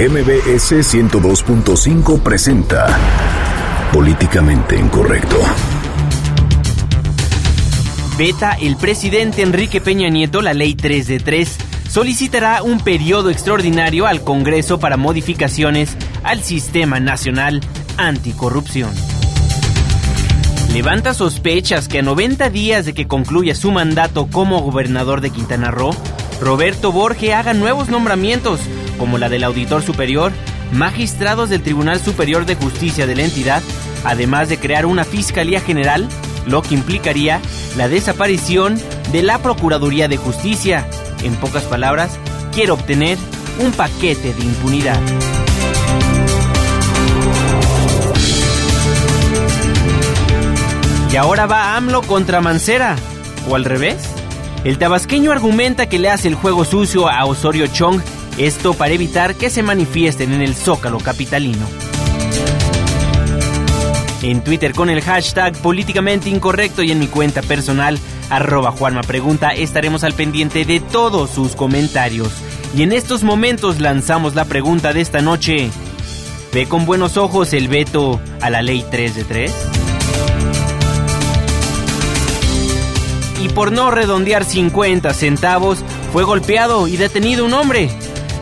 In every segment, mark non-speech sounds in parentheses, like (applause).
MBS 102.5 presenta Políticamente Incorrecto. Beta el presidente Enrique Peña Nieto la ley 3 de 3 solicitará un periodo extraordinario al Congreso para modificaciones al Sistema Nacional Anticorrupción. Levanta sospechas que a 90 días de que concluya su mandato como gobernador de Quintana Roo, Roberto Borge haga nuevos nombramientos, como la del auditor superior, magistrados del Tribunal Superior de Justicia de la entidad, además de crear una Fiscalía General, lo que implicaría la desaparición de la Procuraduría de Justicia. En pocas palabras, quiere obtener un paquete de impunidad. Y ahora va AMLO contra Mancera. ¿O al revés? El tabasqueño argumenta que le hace el juego sucio a Osorio Chong, esto para evitar que se manifiesten en el zócalo capitalino. En Twitter con el hashtag políticamente incorrecto y en mi cuenta personal, arroba Juanma estaremos al pendiente de todos sus comentarios. Y en estos momentos lanzamos la pregunta de esta noche. ¿Ve con buenos ojos el veto a la ley 3 de 3? y por no redondear 50 centavos fue golpeado y detenido un hombre.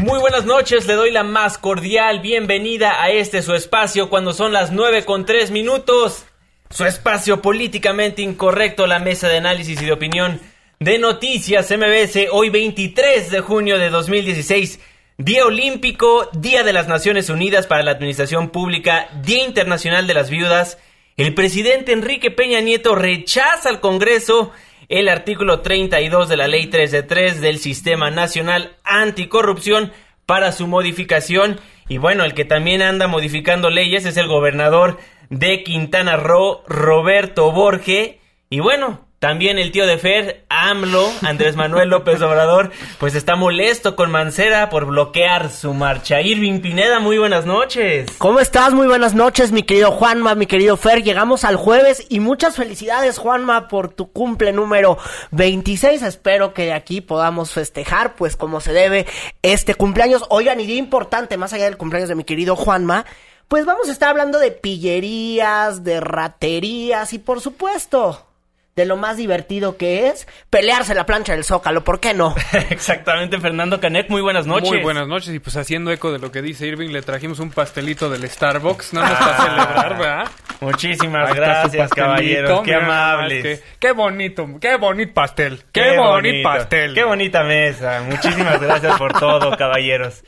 Muy buenas noches, le doy la más cordial bienvenida a este su espacio cuando son las 9 con 3 minutos. Su espacio políticamente incorrecto, la mesa de análisis y de opinión de Noticias MBS, hoy 23 de junio de 2016. Día Olímpico, Día de las Naciones Unidas para la Administración Pública, Día Internacional de las Viudas. El presidente Enrique Peña Nieto rechaza al Congreso el artículo 32 de la Ley 3 de 3 del Sistema Nacional Anticorrupción para su modificación. Y bueno, el que también anda modificando leyes es el gobernador de Quintana Roo, Roberto Borge. Y bueno, también el tío de Fer, AMLO, Andrés Manuel López Obrador, pues está molesto con Mancera por bloquear su marcha. Irving Pineda, muy buenas noches. ¿Cómo estás? Muy buenas noches, mi querido Juanma, mi querido Fer. Llegamos al jueves y muchas felicidades, Juanma, por tu cumple número 26. Espero que de aquí podamos festejar, pues como se debe, este cumpleaños. Oigan, y día importante, más allá del cumpleaños de mi querido Juanma, pues vamos a estar hablando de pillerías, de raterías y por supuesto de lo más divertido que es pelearse la plancha del Zócalo, ¿por qué no? (laughs) Exactamente, Fernando Canet, muy buenas noches. Muy buenas noches, y pues haciendo eco de lo que dice Irving, le trajimos un pastelito del Starbucks, no nos para celebrar, (laughs) ¿verdad? Muchísimas gracias, caballeros, qué amables. qué bonito, qué bonito pastel, qué, bonito pastel. Qué bonita mesa, muchísimas (laughs) gracias por todo, caballeros.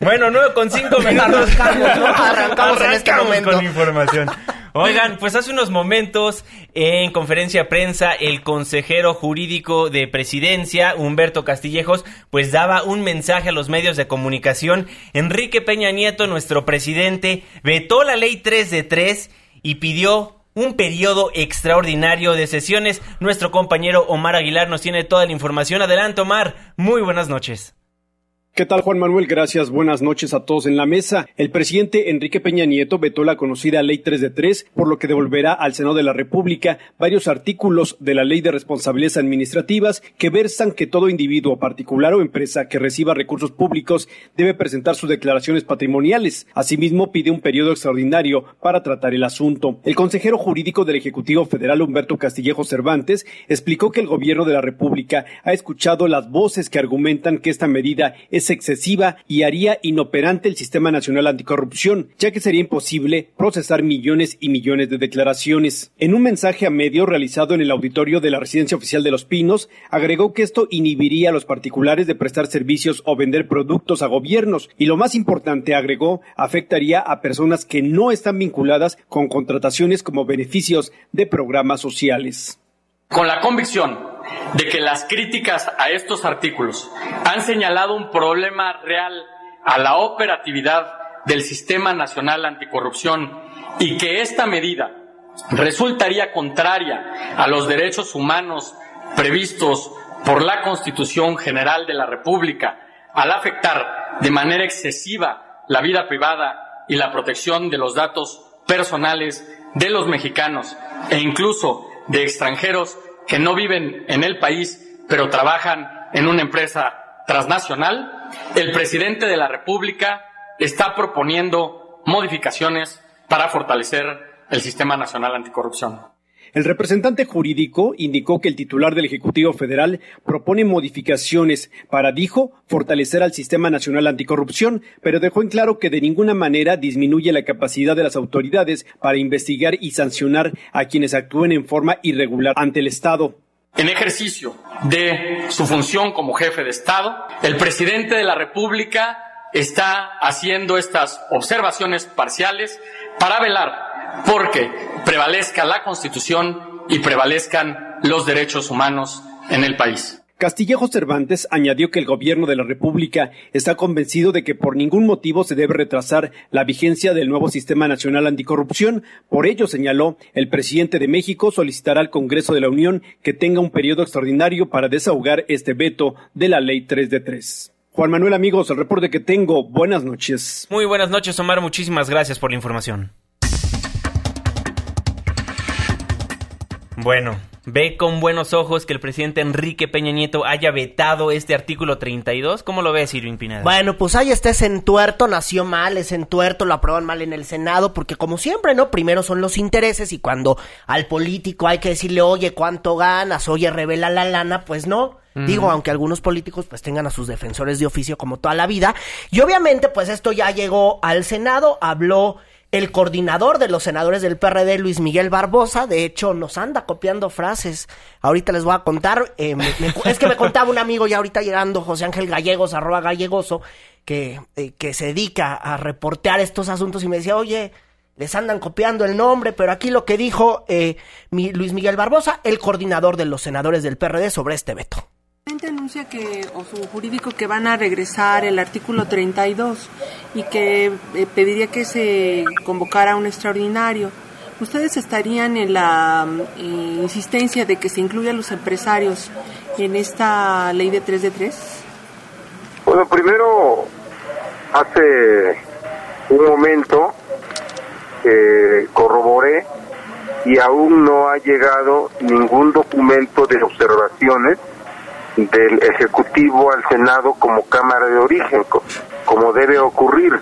Bueno, nueve con cinco minutos. Arrancamos, en este momento. con información. Oigan, pues hace unos momentos en conferencia prensa el consejero jurídico de presidencia, Humberto Castillejos, pues daba un mensaje a los medios de comunicación. Enrique Peña Nieto, nuestro presidente, vetó la ley 3 de 3 y pidió un periodo extraordinario de sesiones. Nuestro compañero Omar Aguilar nos tiene toda la información. Adelante, Omar. Muy buenas noches. ¿Qué tal Juan Manuel? Gracias. Buenas noches a todos en la mesa. El presidente Enrique Peña Nieto vetó la conocida Ley 3 de 3, por lo que devolverá al Senado de la República varios artículos de la Ley de Responsabilidades Administrativas que versan que todo individuo, particular o empresa que reciba recursos públicos debe presentar sus declaraciones patrimoniales. Asimismo, pide un periodo extraordinario para tratar el asunto. El consejero jurídico del Ejecutivo Federal Humberto Castillejo Cervantes explicó que el gobierno de la República ha escuchado las voces que argumentan que esta medida es excesiva y haría inoperante el Sistema Nacional Anticorrupción, ya que sería imposible procesar millones y millones de declaraciones. En un mensaje a medio realizado en el auditorio de la Residencia Oficial de Los Pinos, agregó que esto inhibiría a los particulares de prestar servicios o vender productos a gobiernos y lo más importante, agregó, afectaría a personas que no están vinculadas con contrataciones como beneficios de programas sociales. Con la convicción de que las críticas a estos artículos han señalado un problema real a la operatividad del Sistema Nacional Anticorrupción y que esta medida resultaría contraria a los derechos humanos previstos por la Constitución General de la República al afectar de manera excesiva la vida privada y la protección de los datos personales de los mexicanos e incluso de extranjeros que no viven en el país pero trabajan en una empresa transnacional, el presidente de la República está proponiendo modificaciones para fortalecer el Sistema Nacional Anticorrupción. El representante jurídico indicó que el titular del Ejecutivo Federal propone modificaciones para, dijo, fortalecer al Sistema Nacional Anticorrupción, pero dejó en claro que de ninguna manera disminuye la capacidad de las autoridades para investigar y sancionar a quienes actúen en forma irregular ante el Estado. En ejercicio de su función como jefe de Estado, el presidente de la República está haciendo estas observaciones parciales para velar porque prevalezca la Constitución y prevalezcan los derechos humanos en el país. Castillejo Cervantes añadió que el gobierno de la República está convencido de que por ningún motivo se debe retrasar la vigencia del nuevo Sistema Nacional Anticorrupción. Por ello, señaló, el presidente de México solicitará al Congreso de la Unión que tenga un periodo extraordinario para desahogar este veto de la Ley 3 de 3. Juan Manuel, amigos, el reporte que tengo. Buenas noches. Muy buenas noches, Omar. Muchísimas gracias por la información. Bueno, ve con buenos ojos que el presidente Enrique Peña Nieto haya vetado este artículo 32. ¿Cómo lo ves, Irving Pineda? Bueno, pues ahí está ese entuerto, nació mal, ese entuerto lo aprueban mal en el Senado, porque como siempre, ¿no? Primero son los intereses y cuando al político hay que decirle, oye, ¿cuánto ganas? Oye, revela la lana, pues no. Digo, aunque algunos políticos pues tengan a sus defensores de oficio como toda la vida. Y obviamente pues esto ya llegó al Senado, habló el coordinador de los senadores del PRD, Luis Miguel Barbosa, de hecho, nos anda copiando frases. Ahorita les voy a contar. eh, me- es que me contaba un amigo ya ahorita llegando, José Ángel Gallegos, arroba gallegoso, que, eh, que se dedica a reportear estos asuntos y me decía, oye, les andan copiando el nombre, pero aquí lo que dijo eh, Luis Miguel Barbosa, el coordinador de los senadores del PRD sobre este veto. Anuncia que, o su jurídico, que van a regresar el artículo 32 y que eh, pediría que se convocara un extraordinario. ¿Ustedes estarían en la eh, insistencia de que se incluya a los empresarios en esta ley de 3 de 3? Bueno, primero, hace un momento eh, corroboré y aún no ha llegado ningún documento de observaciones del Ejecutivo al Senado como Cámara de Origen, co- como debe ocurrir.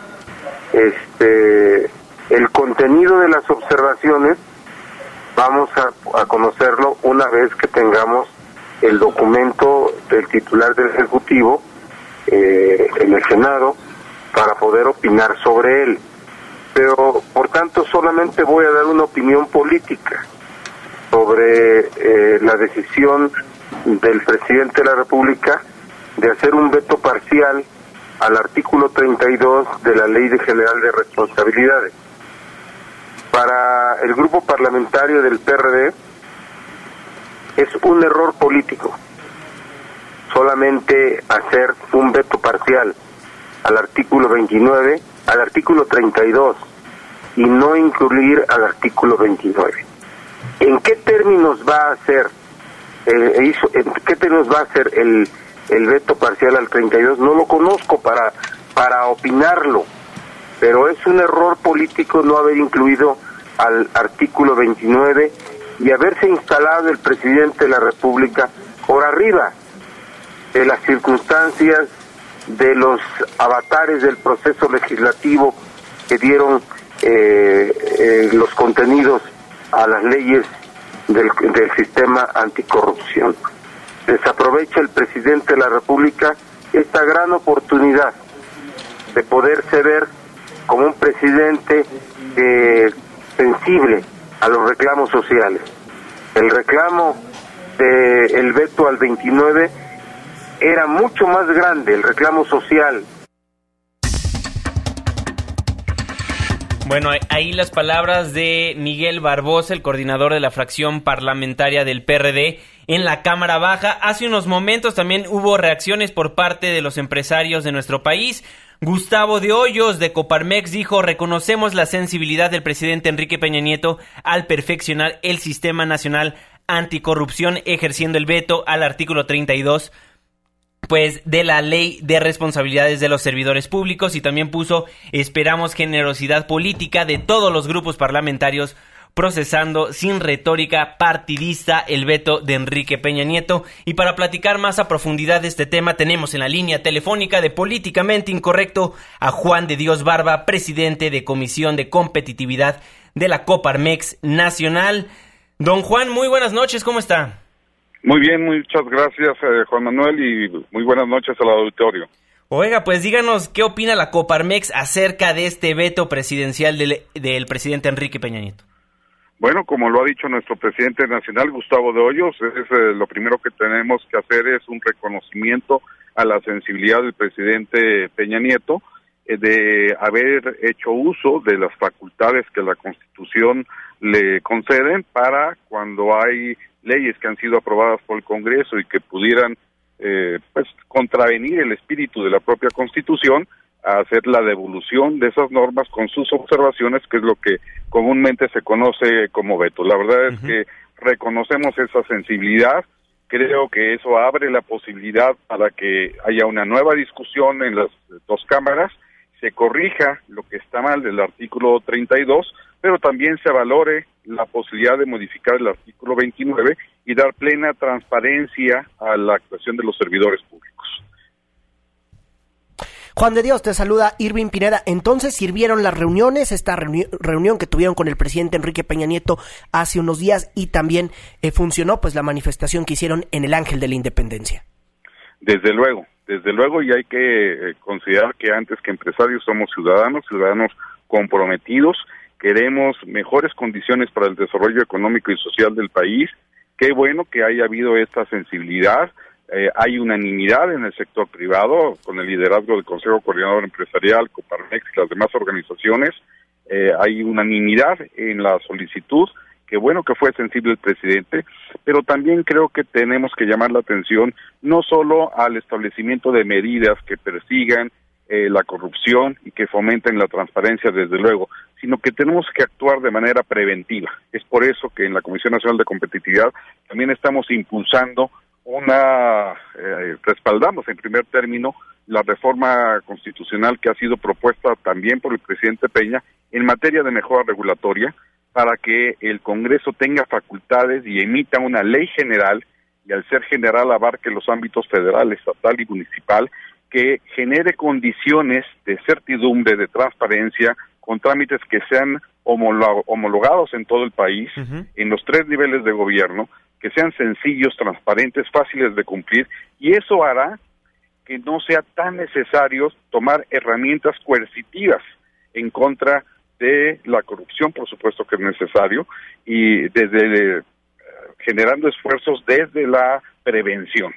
Este, el contenido de las observaciones vamos a, a conocerlo una vez que tengamos el documento del titular del Ejecutivo eh, en el Senado para poder opinar sobre él. Pero, por tanto, solamente voy a dar una opinión política sobre eh, la decisión del presidente de la República de hacer un veto parcial al artículo 32 de la Ley de General de Responsabilidades. Para el grupo parlamentario del PRD es un error político solamente hacer un veto parcial al artículo 29, al artículo 32 y no incluir al artículo 29. ¿En qué términos va a ser eh, hizo- en qué términos va a ser el, el veto parcial al 32? No lo conozco para para opinarlo, pero es un error político no haber incluido al artículo 29 y haberse instalado el presidente de la República por arriba de las circunstancias de los avatares del proceso legislativo que dieron eh, eh, los contenidos a las leyes del, del sistema anticorrupción. Desaprovecha el presidente de la República esta gran oportunidad de poderse ver como un presidente eh, sensible a los reclamos sociales. El reclamo del veto al 29 era mucho más grande, el reclamo social, Bueno, ahí las palabras de Miguel Barbosa, el coordinador de la fracción parlamentaria del PRD en la Cámara Baja. Hace unos momentos también hubo reacciones por parte de los empresarios de nuestro país. Gustavo de Hoyos de Coparmex dijo, reconocemos la sensibilidad del presidente Enrique Peña Nieto al perfeccionar el sistema nacional anticorrupción ejerciendo el veto al artículo 32 pues de la ley de responsabilidades de los servidores públicos y también puso esperamos generosidad política de todos los grupos parlamentarios procesando sin retórica partidista el veto de Enrique Peña Nieto. Y para platicar más a profundidad de este tema tenemos en la línea telefónica de Políticamente Incorrecto a Juan de Dios Barba, presidente de Comisión de Competitividad de la Coparmex Nacional. Don Juan, muy buenas noches, ¿cómo está? Muy bien, muchas gracias eh, Juan Manuel y muy buenas noches al auditorio. Oiga, pues díganos qué opina la Coparmex acerca de este veto presidencial del, del presidente Enrique Peña Nieto. Bueno, como lo ha dicho nuestro presidente nacional, Gustavo de Hoyos, es, eh, lo primero que tenemos que hacer es un reconocimiento a la sensibilidad del presidente Peña Nieto eh, de haber hecho uso de las facultades que la Constitución le conceden para cuando hay leyes que han sido aprobadas por el Congreso y que pudieran eh, pues contravenir el espíritu de la propia Constitución a hacer la devolución de esas normas con sus observaciones, que es lo que comúnmente se conoce como veto. La verdad es que reconocemos esa sensibilidad, creo que eso abre la posibilidad para que haya una nueva discusión en las dos cámaras, se corrija lo que está mal del artículo 32, pero también se valore la posibilidad de modificar el artículo 29 y dar plena transparencia a la actuación de los servidores públicos. Juan de Dios te saluda Irving Pineda. Entonces sirvieron las reuniones, esta reunión que tuvieron con el presidente Enrique Peña Nieto hace unos días y también eh, funcionó pues la manifestación que hicieron en el Ángel de la Independencia. Desde luego, desde luego y hay que eh, considerar que antes que empresarios somos ciudadanos, ciudadanos comprometidos queremos mejores condiciones para el desarrollo económico y social del país. Qué bueno que haya habido esta sensibilidad. Eh, hay unanimidad en el sector privado con el liderazgo del Consejo Coordinador Empresarial, Coparmex y las demás organizaciones. Eh, hay unanimidad en la solicitud. Qué bueno que fue sensible el presidente, pero también creo que tenemos que llamar la atención no solo al establecimiento de medidas que persigan eh, la corrupción y que fomenten la transparencia, desde luego, sino que tenemos que actuar de manera preventiva. Es por eso que en la Comisión Nacional de Competitividad también estamos impulsando una, eh, respaldamos en primer término la reforma constitucional que ha sido propuesta también por el presidente Peña en materia de mejora regulatoria para que el Congreso tenga facultades y emita una ley general y al ser general abarque los ámbitos federal, estatal y municipal que genere condiciones de certidumbre, de transparencia, con trámites que sean homologados en todo el país, en los tres niveles de gobierno, que sean sencillos, transparentes, fáciles de cumplir, y eso hará que no sea tan necesario tomar herramientas coercitivas en contra de la corrupción, por supuesto que es necesario, y desde eh, generando esfuerzos desde la prevención.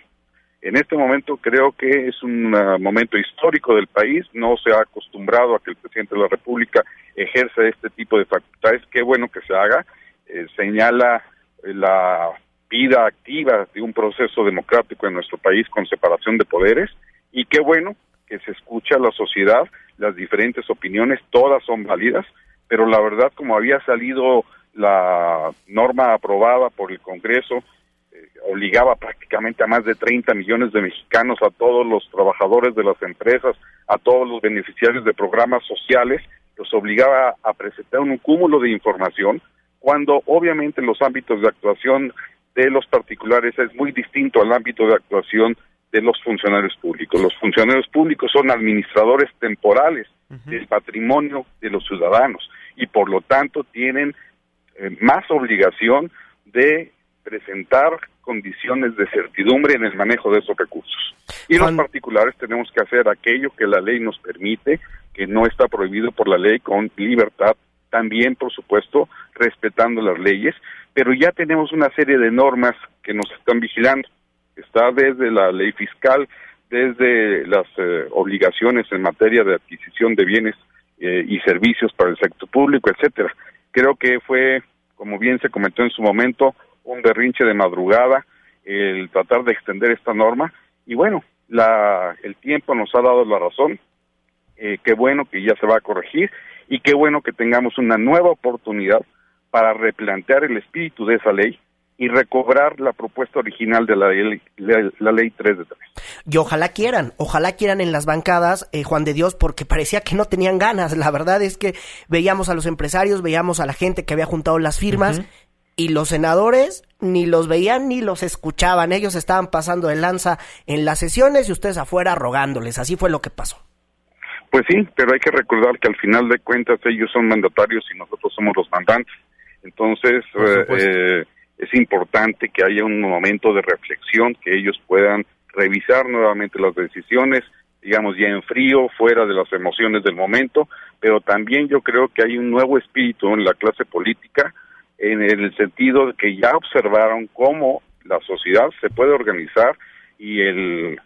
En este momento creo que es un uh, momento histórico del país, no se ha acostumbrado a que el presidente de la República ejerza este tipo de facultades, qué bueno que se haga, eh, señala eh, la vida activa de un proceso democrático en nuestro país con separación de poderes. Y qué bueno que se escucha a la sociedad, las diferentes opiniones, todas son válidas, pero la verdad como había salido la norma aprobada por el Congreso obligaba prácticamente a más de 30 millones de mexicanos, a todos los trabajadores de las empresas, a todos los beneficiarios de programas sociales, los obligaba a presentar un cúmulo de información, cuando obviamente los ámbitos de actuación de los particulares es muy distinto al ámbito de actuación de los funcionarios públicos. Los funcionarios públicos son administradores temporales del patrimonio de los ciudadanos y por lo tanto tienen eh, más obligación de presentar condiciones de certidumbre en el manejo de esos recursos. Y los particulares tenemos que hacer aquello que la ley nos permite, que no está prohibido por la ley, con libertad, también, por supuesto, respetando las leyes, pero ya tenemos una serie de normas que nos están vigilando. Está desde la ley fiscal, desde las eh, obligaciones en materia de adquisición de bienes eh, y servicios para el sector público, etcétera. Creo que fue, como bien se comentó en su momento, un berrinche de madrugada el tratar de extender esta norma y bueno, la, el tiempo nos ha dado la razón. Eh, qué bueno que ya se va a corregir y qué bueno que tengamos una nueva oportunidad para replantear el espíritu de esa ley y recobrar la propuesta original de la ley, la, la ley 3 de 3. Y ojalá quieran, ojalá quieran en las bancadas, eh, Juan de Dios, porque parecía que no tenían ganas. La verdad es que veíamos a los empresarios, veíamos a la gente que había juntado las firmas y los senadores ni los veían ni los escuchaban. Ellos estaban pasando de lanza en las sesiones y ustedes afuera rogándoles. Así fue lo que pasó. Pues sí, pero hay que recordar que al final de cuentas ellos son mandatarios y nosotros somos los mandantes. Entonces, eh, eh, es importante que haya un momento de reflexión, que ellos puedan revisar nuevamente las decisiones, digamos ya en frío, fuera de las emociones del momento, pero también yo creo que hay un nuevo espíritu en la clase política, en el sentido de que ya observaron cómo la sociedad se puede organizar y el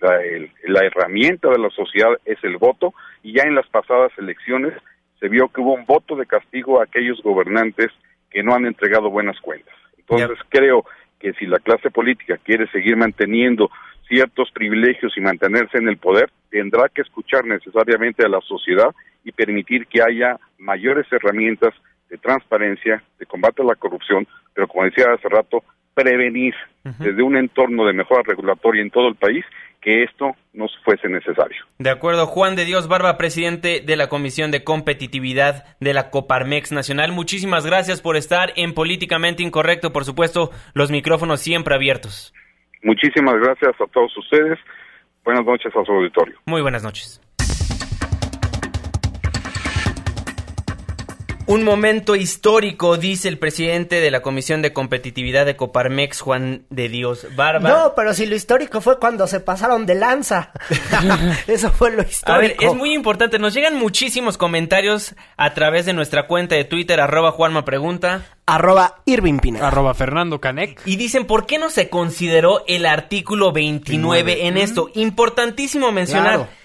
la, el, la, herramienta de la sociedad es el voto y ya en las pasadas elecciones se vio que hubo un voto de castigo a aquellos gobernantes que no han entregado buenas cuentas. Entonces creo que si la clase política quiere seguir manteniendo ciertos privilegios y mantenerse en el poder, tendrá que escuchar necesariamente a la sociedad y permitir que haya mayores herramientas de transparencia, de combate a la corrupción, pero como decía hace rato, prevenir uh -huh. desde un entorno de mejora regulatoria en todo el país que esto no fuese necesario. De acuerdo, Juan de Dios Barba, presidente de la Comisión de Competitividad de la Coparmex Nacional. Muchísimas gracias por estar en Políticamente Incorrecto. Por supuesto, los micrófonos siempre abiertos. Muchísimas gracias a todos ustedes. Buenas noches a su auditorio. Muy buenas noches. Un momento histórico, dice el presidente de la Comisión de Competitividad de Coparmex, Juan de Dios Barba. No, pero si lo histórico fue cuando se pasaron de lanza. (laughs) Eso fue lo histórico. A ver, es muy importante. Nos llegan muchísimos comentarios a través de nuestra cuenta de Twitter, arroba Juanma Pregunta. Arroba Irving Pineda. Arroba Fernando Canec. Y dicen, ¿por qué no se consideró el artículo 29 29. en esto? Importantísimo mencionar. Claro.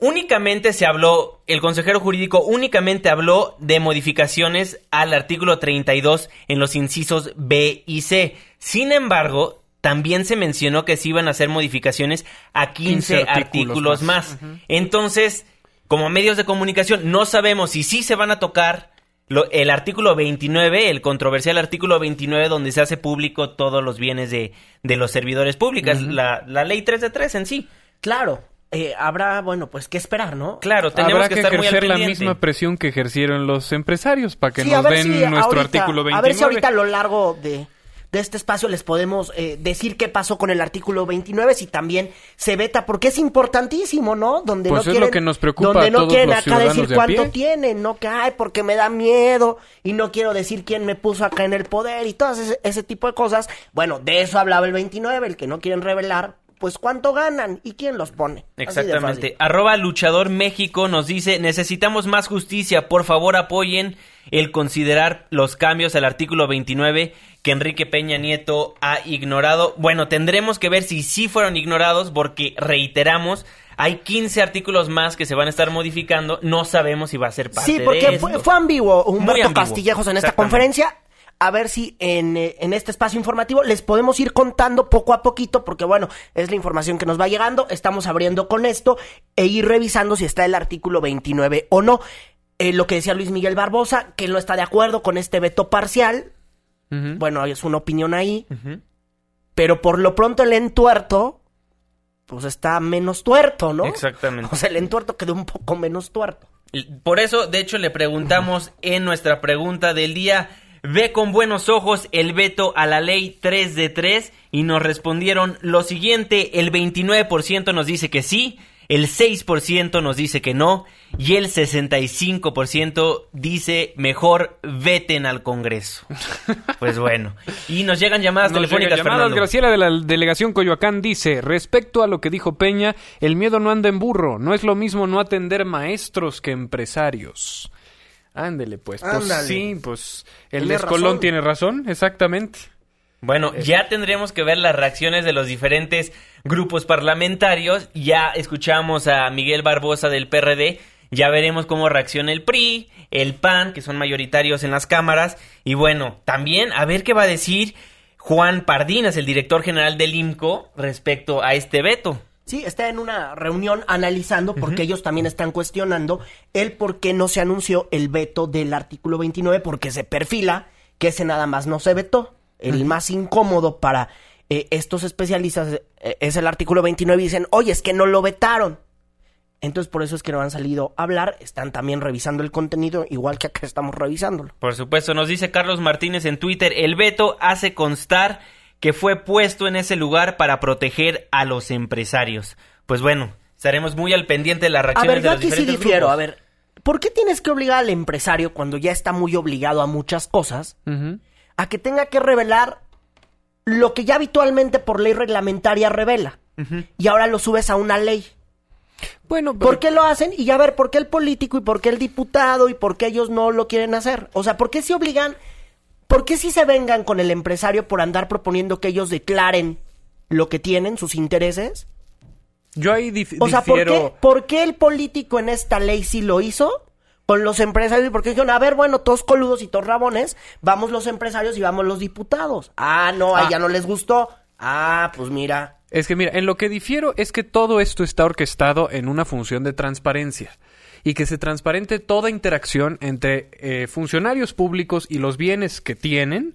Únicamente se habló, el consejero jurídico únicamente habló de modificaciones al artículo 32 en los incisos B y C. Sin embargo, también se mencionó que se iban a hacer modificaciones a 15, 15 artículos, artículos, más. más. Uh -huh. Entonces, como medios de comunicación, no sabemos si sí se van a tocar lo, el artículo 29, el controversial artículo 29, donde se hace público todos los bienes de, de los servidores públicos, uh -huh. la, la ley 3 de 3 en sí. Claro, eh, habrá, bueno, pues que esperar, ¿no? Claro, tenemos habrá que, que estar ejercer muy la misma presión que ejercieron los empresarios para que sí, nos den si nuestro ahorita, artículo 29. A ver si ahorita a lo largo de, de este espacio les podemos eh, decir qué pasó con el artículo 29, si también se veta, porque es importantísimo, ¿no? Donde pues no es quieren, lo que nos preocupa donde a no todos quieren los acá decir de cuánto pie. tienen, no que, ay, porque me da miedo y no quiero decir quién me puso acá en el poder y todas ese, ese tipo de cosas. Bueno, de eso hablaba el 29, el que no quieren revelar, pues cuánto ganan y quién los pone. Exactamente. Arroba Luchador México nos dice, necesitamos más justicia, por favor apoyen el considerar los cambios al artículo 29 que Enrique Peña Nieto ha ignorado. Bueno, tendremos que ver si sí fueron ignorados porque reiteramos, hay 15 artículos más que se van a estar modificando, no sabemos si va a ser parte Sí, porque de fue, esto. fue ambiguo Humberto ambiguo. Castillejos en esta conferencia a ver si en, eh, en, este espacio informativo les podemos ir contando poco a poquito, porque bueno, es la información que nos va llegando, estamos abriendo con esto e ir revisando si está el artículo 29 o no. Eh, lo que decía Luis Miguel Barbosa, que no está de acuerdo con este veto parcial, uh -huh. bueno, es una opinión ahí, uh -huh. pero por lo pronto el entuerto, pues está menos tuerto, ¿no? Exactamente. (laughs) O sea, el entuerto quedó un poco menos tuerto. Por eso, de hecho, le preguntamos en nuestra pregunta del día ve con buenos ojos el veto a la ley 3 de 3 y nos respondieron lo siguiente, el 29% nos dice que sí, el 6% nos dice que no y el 65% dice mejor veten al Congreso. (laughs) Pues bueno, y nos llegan llamadas nos telefónicas. Llegan llamadas. Graciela de la delegación Coyoacán dice, respecto a lo que dijo Peña, el miedo no anda en burro, no es lo mismo no atender maestros que empresarios. Ándele, pues. pues sí, pues el Escolón tiene razón, exactamente. Bueno, ya tendremos que ver las reacciones de los diferentes grupos parlamentarios. Ya escuchamos a Miguel Barbosa del PRD Ya veremos cómo reacciona el PRI, el PAN, que son mayoritarios en las cámaras. Y bueno, también a ver qué va a decir Juan Pardinas, el director general del IMCO, respecto a este veto. Sí, está en una reunión analizando porque ellos también están cuestionando el por qué no se anunció el veto del artículo 29 porque se perfila que ese nada más no se vetó. El más incómodo para eh, estos especialistas eh, es el artículo 29 y dicen, oye, es que no lo vetaron. Entonces por eso es que no han salido a hablar, están también revisando el contenido, igual que acá estamos revisándolo. Por supuesto, nos dice Carlos Martínez en Twitter, el veto hace constar que fue puesto en ese lugar para proteger a los empresarios. Pues bueno, estaremos muy al pendiente de las reacciones a ver, de yo los aquí sí diferentes difiero, grupos. a ver, ¿por qué tienes que obligar al empresario cuando ya está muy obligado a muchas cosas a que tenga que revelar lo que ya habitualmente por ley reglamentaria revela? Y ahora lo subes a una ley. Bueno, pero- ¿Por qué lo hacen? Y a ver, ¿por qué el político y por qué el diputado y por qué ellos no lo quieren hacer? O sea, ¿por qué se obligan? ¿Por qué si se vengan con el empresario por andar proponiendo que ellos declaren lo que tienen, sus intereses? yo ahí dif- O sea, ¿por qué, ¿por qué el político en esta ley sí lo hizo? Con los empresarios, porque dijeron, a ver, bueno, todos coludos y todos rabones, vamos los empresarios y vamos los diputados. Ah, no, a Ah. ella no les gustó. Ah, pues mira. Es que mira, en lo que difiero es que todo esto está orquestado en una función de transparencia y que se transparente toda interacción entre eh, funcionarios públicos y los bienes que tienen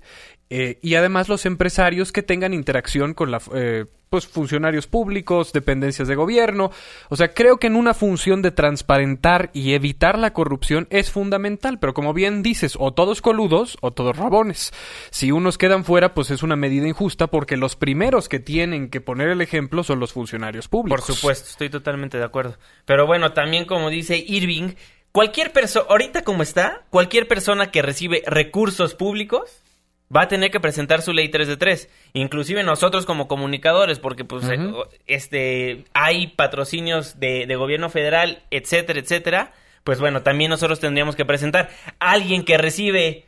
eh, y además los empresarios que tengan interacción con la, eh, pues funcionarios públicos, dependencias de gobierno. O sea, creo que en una función de transparentar y evitar la corrupción es fundamental, pero como bien dices, o todos coludos o todos rabones. Si unos quedan fuera, pues es una medida injusta porque los primeros que tienen que poner el ejemplo son los funcionarios Por públicos. supuesto, estoy totalmente de acuerdo. Pero bueno, también como dice Irving, cualquier persona, ahorita como está, cualquier persona que recibe recursos públicos va a tener que presentar su ley 3 de 3. Inclusive nosotros como comunicadores, porque pues eh, este hay patrocinios de, de gobierno federal, etcétera, etcétera. Pues bueno, también nosotros tendríamos que presentar. Alguien que recibe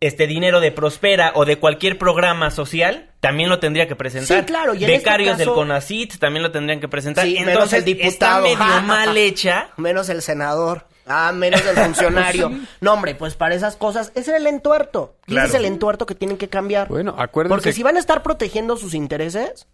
este dinero de Prospera o de cualquier programa social, también lo tendría que presentar. Sí, claro, y en este Becarios del CONACIT también lo tendrían que presentar. Sí, menos Entonces, el diputado. está medio mal hecha. (laughs) Menos el senador. Ah, menos el (laughs) funcionario. No, hombre, pues para esas cosas, ese es el entuerto. Claro. ese es el entuerto que tienen que cambiar. Bueno, acuérdense. Porque si van a estar protegiendo sus intereses,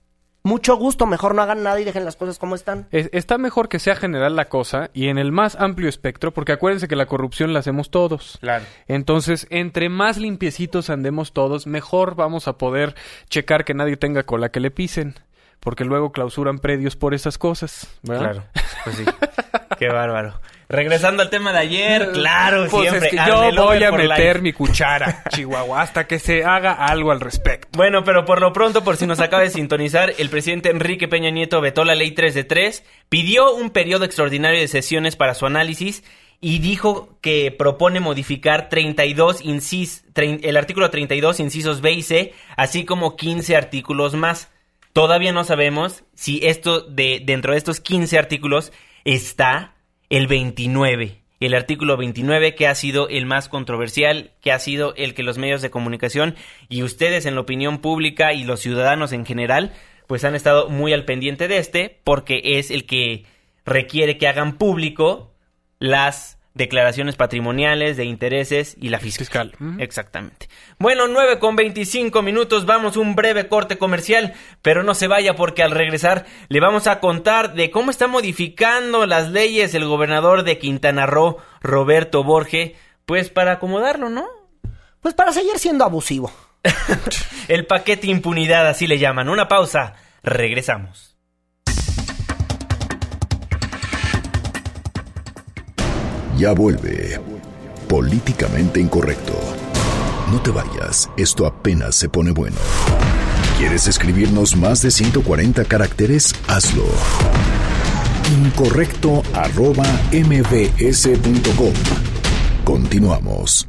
mucho gusto, mejor no hagan nada y dejen las cosas como están. Es- está mejor que sea general la cosa y en el más amplio espectro, porque acuérdense que la corrupción la hacemos todos. Claro. Entonces, entre más limpiecitos andemos todos, mejor vamos a poder checar que nadie tenga cola que le pisen. Porque luego clausuran predios por esas cosas. ¿verdad? Claro, pues sí. (laughs) Qué bárbaro. Regresando al tema de ayer, claro, Pues siempre. es que yo voy a meter life. mi cuchara, (laughs) Chihuahua, hasta que se haga algo al respecto. Bueno, pero por lo pronto, por si nos acaba de sintonizar, el presidente Enrique Peña Nieto vetó la ley 3 de 3, pidió un periodo extraordinario de sesiones para su análisis y dijo que propone modificar 32 incis, trein- el artículo 32 incisos B y C, así como 15 artículos más. Todavía no sabemos si esto de dentro de estos 15 artículos está el 29. El artículo 29 que ha sido el más controversial, que ha sido el que los medios de comunicación y ustedes en la opinión pública y los ciudadanos en general, pues han estado muy al pendiente de este, porque es el que requiere que hagan público las declaraciones patrimoniales de intereses y la fiscal. Fiscal. Exactamente. Bueno, 9 con 25 minutos, vamos un breve corte comercial, pero no se vaya porque al regresar le vamos a contar de cómo está modificando las leyes el gobernador de Quintana Roo, Roberto Borge, pues para acomodarlo, ¿no? Pues para seguir siendo abusivo. (laughs) El paquete impunidad, así le llaman. Una pausa, regresamos. Ya vuelve. Políticamente incorrecto. No te vayas, esto apenas se pone bueno. ¿Quieres escribirnos más de 140 caracteres? Hazlo. Incorrecto arroba mbs.com. Continuamos.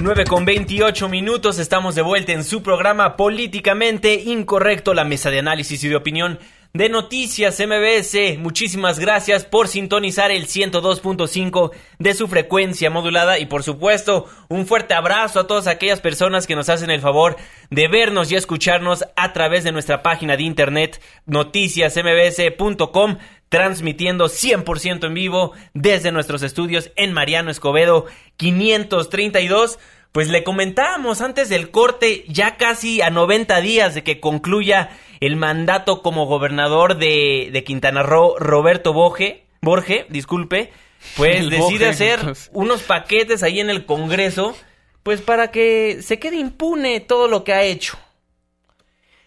9 con 28 minutos, estamos de vuelta en su programa Políticamente Incorrecto, la mesa de análisis y de opinión de Noticias MBS. Muchísimas gracias por sintonizar el 102.5 de su frecuencia modulada y por supuesto un fuerte abrazo a todas aquellas personas que nos hacen el favor de vernos y escucharnos a través de nuestra página de internet noticiasmbs.com transmitiendo 100% en vivo desde nuestros estudios en Mariano Escobedo 532 pues le comentábamos antes del corte, ya casi a 90 días de que concluya el mandato como gobernador de, de Quintana Roo, Roberto Borge, Borge, disculpe, pues decide hacer unos paquetes ahí en el Congreso, pues para que se quede impune todo lo que ha hecho.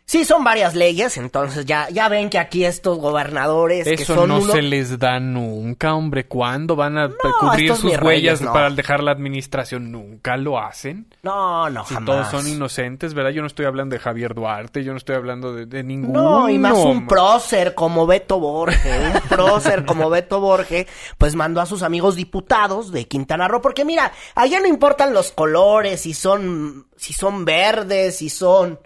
Sí, son varias leyes, entonces ya, ya ven que aquí estos gobernadores Eso que son no uno- se les da nunca, hombre. ¿Cuándo van a cubrir estos sus huellas no. para dejar la administración? Nunca lo hacen. No, no, Si jamás. todos son inocentes, ¿verdad? Yo no estoy hablando de Javier Duarte, yo no estoy hablando de, de ninguno. No, y más un prócer como Beto Borge, un (laughs) prócer como Beto Borge, pues mandó a sus amigos diputados de Quintana Roo, porque mira, allá no importan los colores, si son, si son verdes, si son,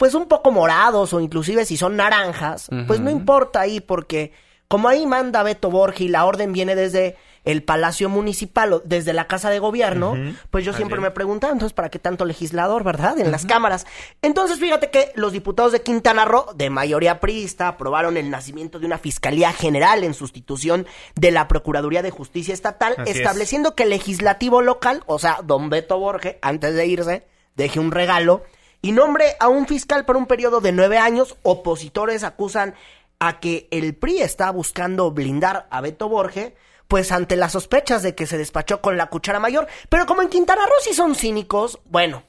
pues un poco morados o inclusive si son naranjas, pues no importa ahí porque como ahí manda Beto Borge y la orden viene desde el Palacio Municipal o desde la Casa de Gobierno, pues yo siempre me preguntaba, entonces, ¿para qué tanto legislador, verdad? En las cámaras. Entonces, fíjate que los diputados de Quintana Roo, de mayoría priista, aprobaron el nacimiento de una Fiscalía General en sustitución de la Procuraduría de Justicia Estatal, Así es. estableciendo que el legislativo local, o sea, don Beto Borge, antes de irse, deje un regalo y nombre a un fiscal por un periodo de nueve años. Opositores acusan a que el PRI está buscando blindar a Beto Borge, pues ante las sospechas de que se despachó con la cuchara mayor. Pero como en Quintana Roo sí son cínicos, bueno,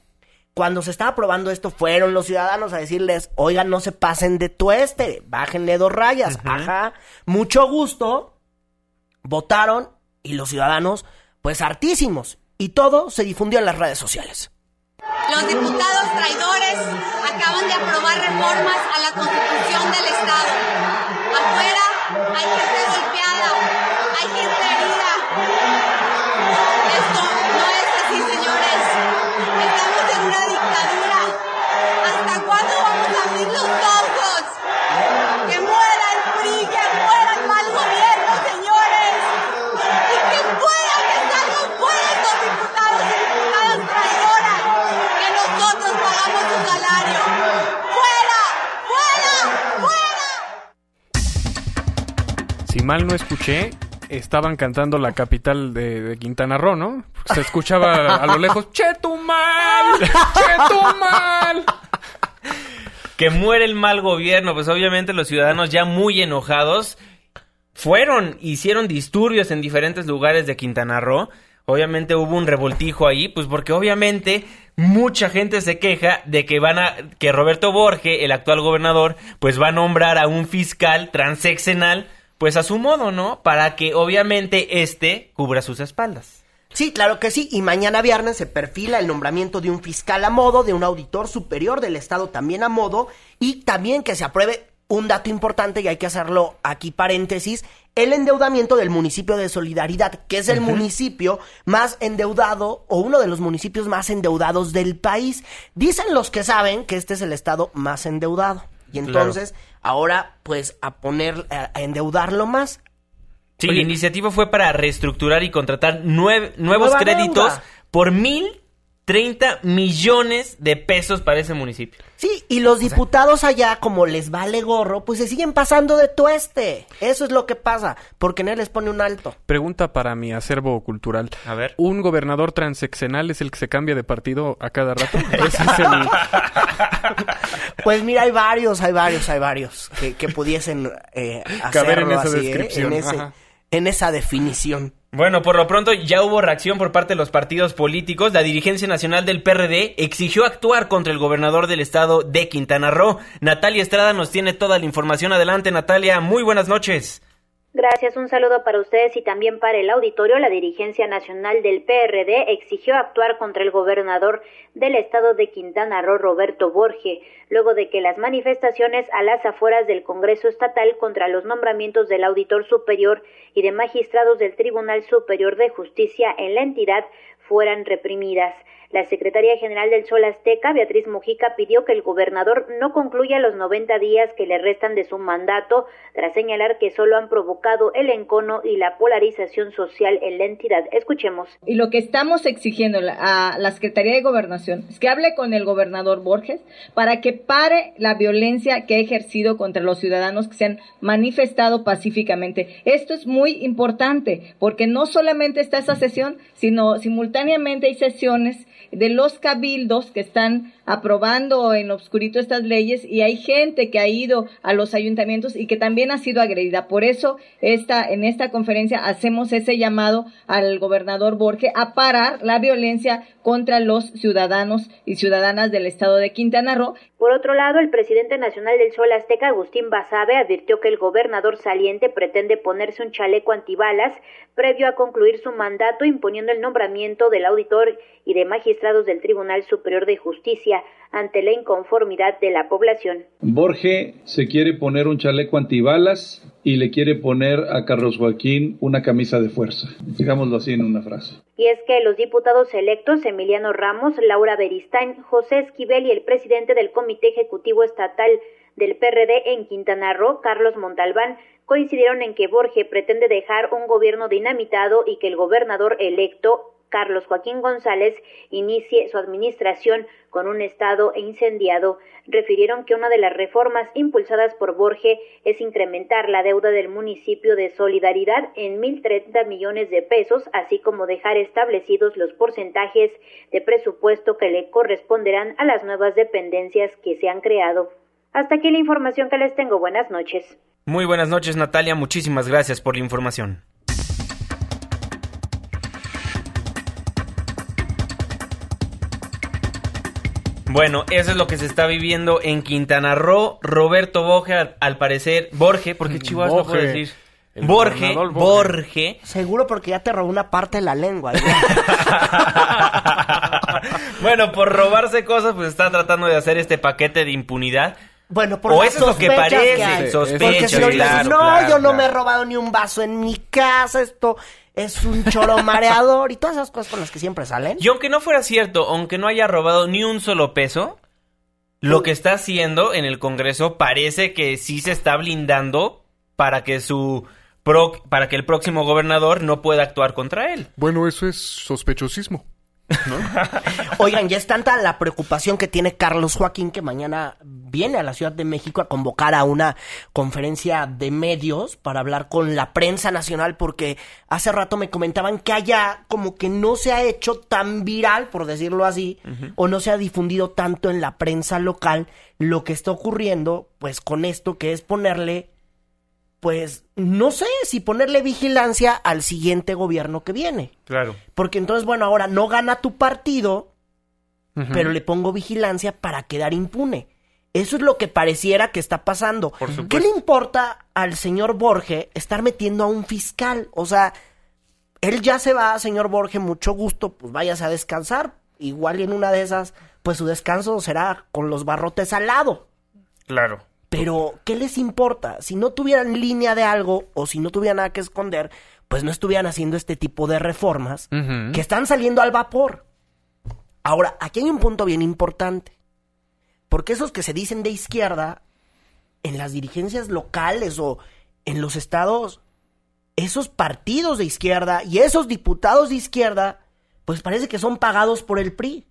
cuando se estaba aprobando esto fueron los ciudadanos a decirles, oigan, no se pasen de tueste, bájenle dos rayas, ajá, mucho gusto, votaron y los ciudadanos, pues hartísimos, y todo se difundió en las redes sociales. Los diputados traidores acaban de aprobar reformas a la Constitución del Estado. Afuera hay gente golpeada, hay gente herida. Esto no es así, señores. Estamos en una dictadura. Mal no escuché, estaban cantando la capital de, Quintana Roo, ¿no? Se escuchaba a lo lejos, ¡Chetumal! ¡Chetumal! Que muere el mal gobierno, pues obviamente los ciudadanos ya muy enojados fueron, hicieron disturbios en diferentes lugares de Quintana Roo. Obviamente hubo un revoltijo ahí, pues porque obviamente mucha gente se queja de que van a, que Roberto Borge, el actual gobernador, pues va a nombrar a un fiscal transeccional, pues a su modo, ¿no? Para que obviamente este cubra sus espaldas. Sí, claro que sí. Y mañana viernes se perfila el nombramiento de un fiscal a modo, de un auditor superior del Estado también a modo, y también que se apruebe un dato importante, y hay que hacerlo aquí paréntesis, el endeudamiento del municipio de Solidaridad, que es el municipio más endeudado o uno de los municipios más endeudados del país. Dicen los que saben que este es el estado más endeudado. Y entonces, ahora, pues, a poner, a, a endeudarlo más. Sí, la iniciativa fue para reestructurar y contratar nueve- nuevos créditos deuda. por mil treinta millones de pesos para ese municipio. Sí, y los diputados allá, como les vale gorro, pues se siguen pasando de tueste. Eso es lo que pasa, porque nadie les pone un alto. Pregunta para mi acervo cultural. A ver. ¿Un gobernador transeccional es el que se cambia de partido a cada rato? (laughs) Ese es el... (laughs) (laughs) Pues mira, hay varios, hay varios, hay varios que, que pudiesen eh, Caber en hacerlo esa así, ¿eh? descripción, en, ese- en esa definición. Bueno, por lo pronto ya hubo reacción por parte de los partidos políticos. La dirigencia nacional del PRD exigió actuar contra el gobernador del estado de Quintana Roo. Natalia Estrada nos tiene toda la información. Adelante, Natalia. Muy buenas noches. Gracias, un saludo para ustedes y también para el auditorio. La dirigencia nacional del PRD exigió actuar contra el gobernador del estado de Quintana Roo, Roberto Borge, luego de que las manifestaciones a las afueras del Congreso Estatal contra los nombramientos del auditor superior y de magistrados del Tribunal Superior de Justicia en la entidad fueran reprimidas. La secretaria general del Sol Azteca, Beatriz Mujica, pidió que el gobernador no concluya los 90 días que le restan de su mandato, tras señalar que solo han provocado el encono y la polarización social en la entidad. Escuchemos. Y lo que estamos exigiendo a la Secretaría de Gobernación es que hable con el gobernador Borges para que pare la violencia que ha ejercido contra los ciudadanos que se han manifestado pacíficamente. Esto es muy importante porque no solamente está esa sesión, sino simultáneamente hay sesiones de los cabildos que están aprobando en obscurito estas leyes y hay gente que ha ido a los ayuntamientos y que también ha sido agredida. Por eso esta, en esta conferencia hacemos ese llamado al gobernador Borges a parar la violencia contra los ciudadanos y ciudadanas del estado de Quintana Roo. Por otro lado, el presidente nacional del Sol Azteca, Agustín Basabe, advirtió que el gobernador saliente pretende ponerse un chaleco antibalas previo a concluir su mandato imponiendo el nombramiento del auditor y de magistrados del Tribunal Superior de Justicia ante la inconformidad de la población. Borge se quiere poner un chaleco antibalas y le quiere poner a Carlos Joaquín una camisa de fuerza. Digámoslo así en una frase. Y es que los diputados electos Emiliano Ramos, Laura Beristain, José Esquivel y el presidente del Comité Ejecutivo Estatal del PRD en Quintana Roo, Carlos Montalbán, coincidieron en que Borge pretende dejar un gobierno dinamitado y que el gobernador electo Carlos Joaquín González inicie su administración con un Estado incendiado. Refirieron que una de las reformas impulsadas por Borge es incrementar la deuda del municipio de Solidaridad en 1.030 millones de pesos, así como dejar establecidos los porcentajes de presupuesto que le corresponderán a las nuevas dependencias que se han creado. Hasta aquí la información que les tengo. Buenas noches. Muy buenas noches, Natalia. Muchísimas gracias por la información. Bueno, eso es lo que se está viviendo en Quintana Roo. Roberto Borge, al, parecer, Borge, porque Chihuahua no puede decir. Borge, Borge. Seguro porque ya te robó una parte de la lengua. (laughs) bueno, por robarse cosas, pues está tratando de hacer este paquete de impunidad. Bueno, por o eso es lo que parece, sospechas, claro, no, claro, yo no claro. me he robado ni un vaso en mi casa, esto es un choro mareador y todas esas cosas con las que siempre salen. Y aunque no fuera cierto, aunque no haya robado ni un solo peso, lo que está haciendo en el Congreso parece que sí se está blindando para que su pro- para que el próximo gobernador no pueda actuar contra él. Bueno, eso es sospechosismo. (laughs) Oigan, ya es tanta la preocupación que tiene Carlos Joaquín que mañana viene a la Ciudad de México a convocar a una conferencia de medios para hablar con la prensa nacional porque hace rato me comentaban que allá como que no se ha hecho tan viral, por decirlo así, o no se ha difundido tanto en la prensa local lo que está ocurriendo pues con esto que es ponerle pues no sé si ponerle vigilancia al siguiente gobierno que viene. Claro. Porque entonces, bueno, ahora no gana tu partido, pero le pongo vigilancia para quedar impune. Eso es lo que pareciera que está pasando. ¿Qué le importa al señor Borge estar metiendo a un fiscal? O sea, él ya se va, señor Borge, mucho gusto, pues váyase a descansar. Igual y en una de esas, pues su descanso será con los barrotes al lado. Claro. Pero, ¿qué les importa? Si no tuvieran línea de algo o si no tuvieran nada que esconder, pues no estuvieran haciendo este tipo de reformas que están saliendo al vapor. Ahora, aquí hay un punto bien importante. Porque esos que se dicen de izquierda, en las dirigencias locales o en los estados, esos partidos de izquierda y esos diputados de izquierda, pues parece que son pagados por el PRI.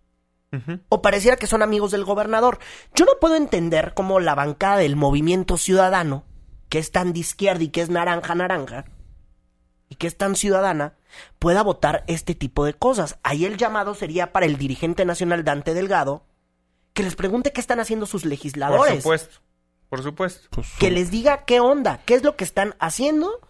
O pareciera que son amigos del gobernador. Yo no puedo entender cómo la bancada del movimiento ciudadano, que es tan de izquierda y que es naranja, naranja, y que es tan ciudadana, pueda votar este tipo de cosas. Ahí el llamado sería para el dirigente nacional Dante Delgado, que les pregunte qué están haciendo sus Por legisladores. supuesto. Por supuesto. Que les diga qué onda, qué es lo que están haciendo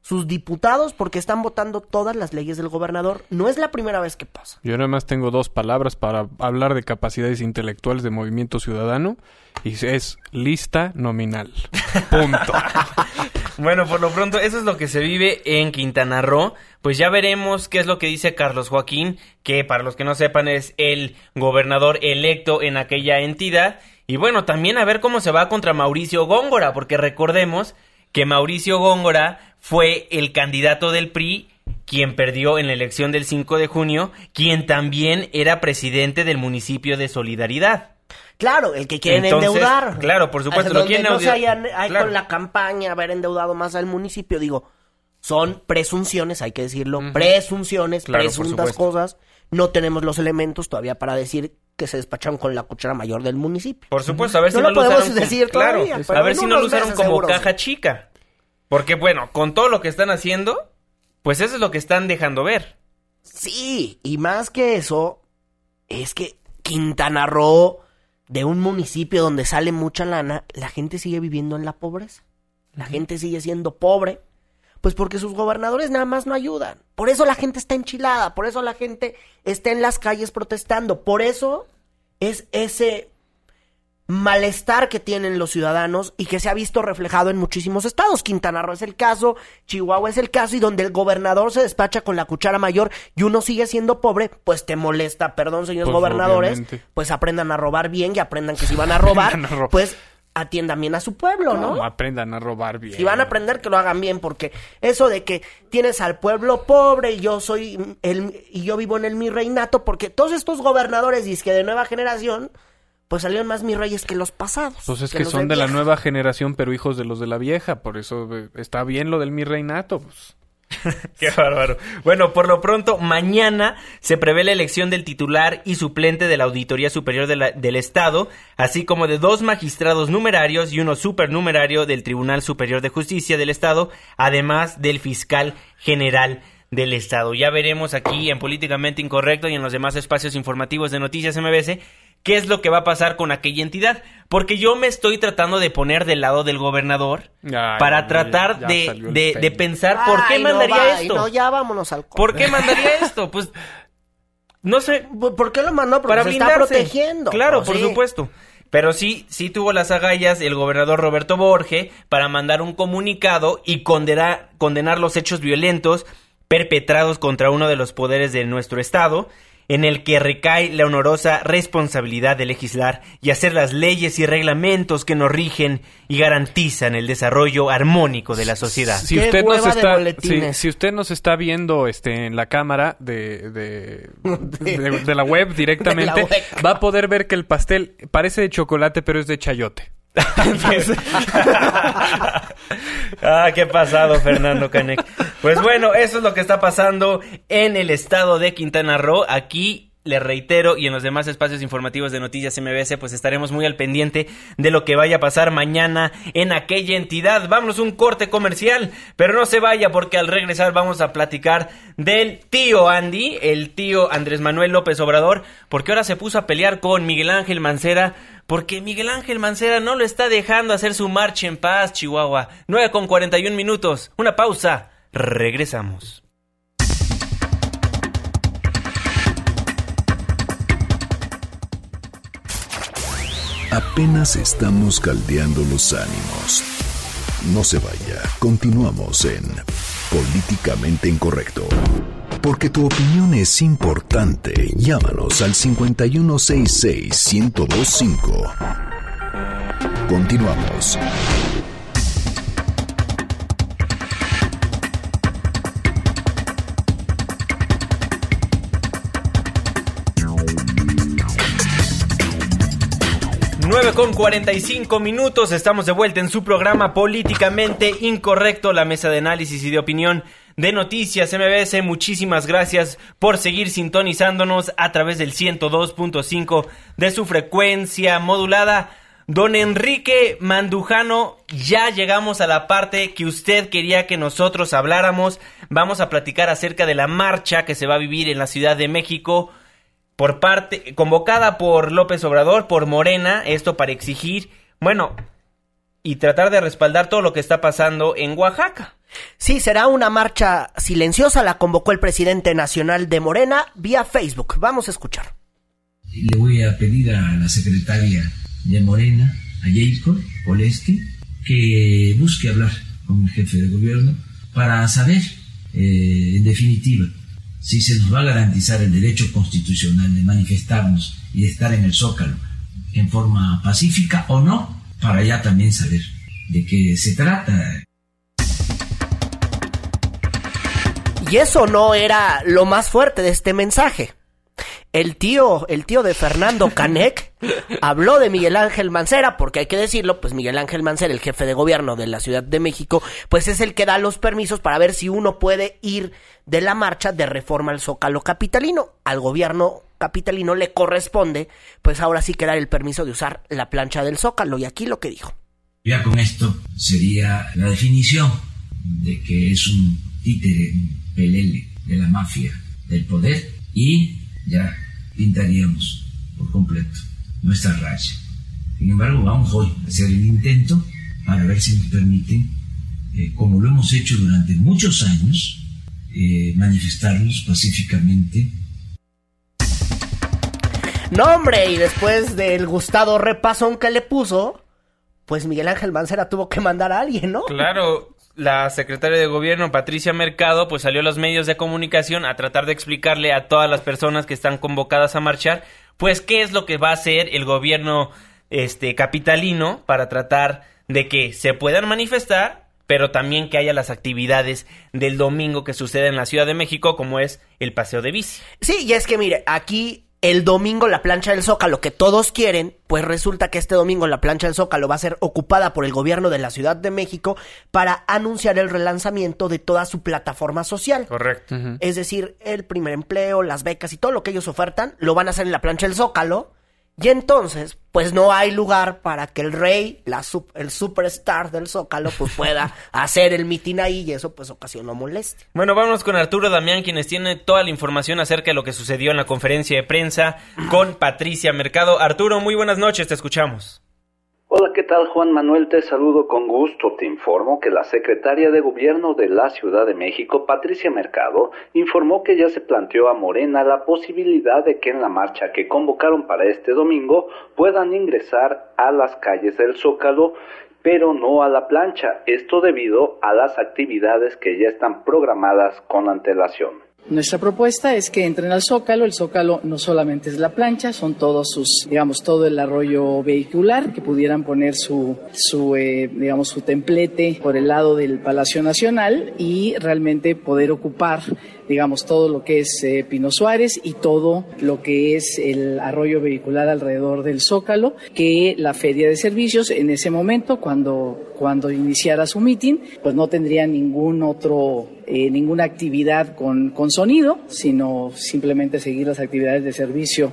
sus diputados porque están votando todas las leyes del gobernador. No es la primera vez que pasa. Yo nada más tengo dos palabras para hablar de capacidades intelectuales de Movimiento Ciudadano y es lista nominal. (laughs) Punto. Bueno, por lo pronto, eso es lo que se vive en Quintana Roo. Pues ya veremos qué es lo que dice Carlos Joaquín, que para los que no sepan es el gobernador electo en aquella entidad. Y bueno, también a ver cómo se va contra Mauricio Góngora, porque recordemos que Mauricio Góngora fue el candidato del PRI quien perdió en la elección del 5 de junio, quien también era presidente del municipio de Solidaridad. Claro, el que quieren Entonces, endeudar. claro, por supuesto, lo quieren no se hayan, hay claro. con la campaña haber endeudado más al municipio, digo, son presunciones, hay que decirlo, presunciones, Claro, presuntas cosas. No tenemos los elementos todavía para decir que se despacharon con la cuchara mayor del municipio. Por supuesto, a ver No si no lo podemos usaron como- decir todavía, pero a ver si no lo usaron como seguro caja sí. chica. Porque bueno, con todo lo que están haciendo, pues eso es lo que están dejando ver. Sí, y más que eso, es que Quintana Roo, de un municipio donde sale mucha lana, la gente sigue viviendo en la pobreza. La gente sigue siendo pobre. Pues porque sus gobernadores nada más no ayudan. Por eso la gente está enchilada, por eso la gente está en las calles protestando. Por eso es ese malestar que tienen los ciudadanos y que se ha visto reflejado en muchísimos estados. Quintana Roo es el caso, Chihuahua es el caso y donde el gobernador se despacha con la cuchara mayor y uno sigue siendo pobre, pues te molesta, perdón señores Pues, gobernadores, obviamente. pues aprendan a robar bien y aprendan que si (laughs) van a robar, Aprendan a robar. pues atiendan bien a su pueblo, ¿no? No, aprendan a robar bien. Si van a aprender que lo hagan bien, porque eso de que tienes al pueblo pobre y yo soy el y yo vivo en el mi reinato, porque todos estos gobernadores que de nueva generación, pues salieron más mis reyes que los pasados. Pues es que son de la vieja. nueva generación, pero hijos de los de la vieja. Por eso eh, está bien lo del mi reinato. Pues. (laughs) Qué bárbaro. Bueno, por lo pronto, mañana se prevé la elección del titular y suplente de la Auditoría Superior del Estado, así como de dos magistrados numerarios y uno supernumerario del Tribunal Superior de Justicia del Estado, además del fiscal general del Estado. Ya veremos aquí en Políticamente Incorrecto y en los demás espacios informativos de Noticias MBS qué es lo que va a pasar con aquella entidad, porque yo me estoy tratando de poner del lado del gobernador Ay, para ya tratar de, de, de pensar por qué no, mandaría esto. No, ya vámonos al ¿Por qué mandaría (laughs) esto? Pues no sé. ¿Por qué lo mandó? Porque Para se está blindarse. protegiendo. Claro, Pues por sí. supuesto. Pero sí, sí tuvo las agallas el gobernador Roberto Borge para mandar un comunicado y condenar, condenar los hechos violentos perpetrados contra uno de los poderes de nuestro estado, en el que recae la honorosa responsabilidad de legislar y hacer las leyes y reglamentos que nos rigen y garantizan el desarrollo armónico de la sociedad. Si usted nos está, si, si usted nos está viendo este en la cámara de, de, (laughs) de- de la web directamente, (laughs) De la web. va a poder ver que el pastel parece de chocolate, pero es de chayote. (laughs) Ah, qué pasado, Fernando Canek. Pues bueno, eso es lo que está pasando en el estado de Quintana Roo. Aquí le reitero y en los demás espacios informativos de Noticias MBS, pues estaremos muy al pendiente de lo que vaya a pasar mañana en aquella entidad. Vámonos un corte comercial, pero no se vaya porque al regresar vamos a platicar del tío Andy, el tío Andrés Manuel López Obrador, porque ahora se puso a pelear con Miguel Ángel Mancera porque Miguel Ángel Mancera no lo está dejando hacer su marcha en paz, Chihuahua. 9 con 41 minutos. Una pausa. Regresamos. Apenas estamos caldeando los ánimos. No se vaya, continuamos en Políticamente Incorrecto. Porque tu opinión es importante, llámanos al 5166-1025. Continuamos. Nueve con 45 minutos, estamos de vuelta en su programa Políticamente Incorrecto, la mesa de análisis y de opinión de Noticias MBS. Muchísimas gracias por seguir sintonizándonos a través del 102.5 de su frecuencia modulada. Don Enrique Mandujano, ya llegamos a la parte que usted quería que nosotros habláramos. Vamos a platicar acerca de la marcha que se va a vivir en la Ciudad de México por parte, convocada por López Obrador, por Morena, esto para exigir, bueno, y tratar de respaldar todo lo que está pasando en Oaxaca. Sí, será una marcha silenciosa, la convocó el presidente nacional de Morena vía Facebook. Vamos a escuchar. Le voy a pedir a la secretaria de Morena, a Jacob Poleski, que busque hablar con el jefe de gobierno para saber, eh, en definitiva, si se nos va a garantizar el derecho constitucional de manifestarnos y de estar en el zócalo en forma pacífica o no, para ya también saber de qué se trata. Y eso no era lo más fuerte de este mensaje. El tío, el tío de Fernando Canek habló de Miguel Ángel Mancera, porque hay que decirlo, pues Miguel Ángel Mancera, el jefe de gobierno de la Ciudad de México, pues es el que da los permisos para ver si uno puede ir de la marcha de reforma al Zócalo capitalino. Al gobierno capitalino le corresponde, pues ahora sí que dar el permiso de usar la plancha del Zócalo. Y aquí lo que dijo. Ya con esto sería la definición de que es un títere, un pelele de la mafia del poder y ya pintaríamos por completo nuestra raya. Sin embargo, vamos hoy a hacer el intento para ver si nos permiten, eh, como lo hemos hecho durante muchos años, eh, manifestarnos pacíficamente. No, hombre, y después del gustado repasón que le puso, pues Miguel Ángel Mancera tuvo que mandar a alguien, ¿no? Claro, la secretaria de gobierno, Patricia Mercado, pues salió a los medios de comunicación a tratar de explicarle a todas las personas que están convocadas a marchar, pues qué es lo que va a hacer el gobierno este capitalino para tratar de que se puedan manifestar, pero también que haya las actividades del domingo que sucede en la Ciudad de México, como es el paseo de bici. Sí, y es que mire, aquí el domingo la plancha del Zócalo que todos quieren, pues resulta que este domingo la plancha del Zócalo va a ser ocupada por el gobierno de la Ciudad de México para anunciar el relanzamiento de toda su plataforma social. Correcto. Es decir, el primer empleo, las becas y todo lo que ellos ofertan lo van a hacer en la plancha del Zócalo. Y entonces, pues no hay lugar para que el rey, la el superstar del Zócalo, pues pueda (laughs) hacer el mitin ahí y eso pues ocasionó molestia. Bueno, vámonos con Arturo Damián, quienes tiene toda la información acerca de lo que sucedió en la conferencia de prensa con Patricia Mercado. Arturo, muy buenas noches, te escuchamos. Hola, ¿qué tal Juan Manuel? Te saludo con gusto. Te informo que la secretaria de Gobierno de la Ciudad de México, Patricia Mercado, informó que ya se planteó a Morena la posibilidad de que en la marcha que convocaron para este domingo puedan ingresar a las calles del Zócalo, pero no a la plancha. Esto debido a las actividades que ya están programadas con antelación. Nuestra propuesta es que entren al Zócalo. El Zócalo no solamente es la plancha, son todos sus, digamos, todo el arroyo vehicular, que pudieran poner su, su eh, digamos, su templete por el lado del Palacio Nacional y realmente poder ocupar, digamos, todo lo que es eh, Pino Suárez y todo lo que es el arroyo vehicular alrededor del Zócalo, que la Feria de Servicios en ese momento, cuando, cuando iniciara su meeting, pues no tendría ningún otro eh, ninguna actividad con, con sonido, sino simplemente seguir las actividades de servicio.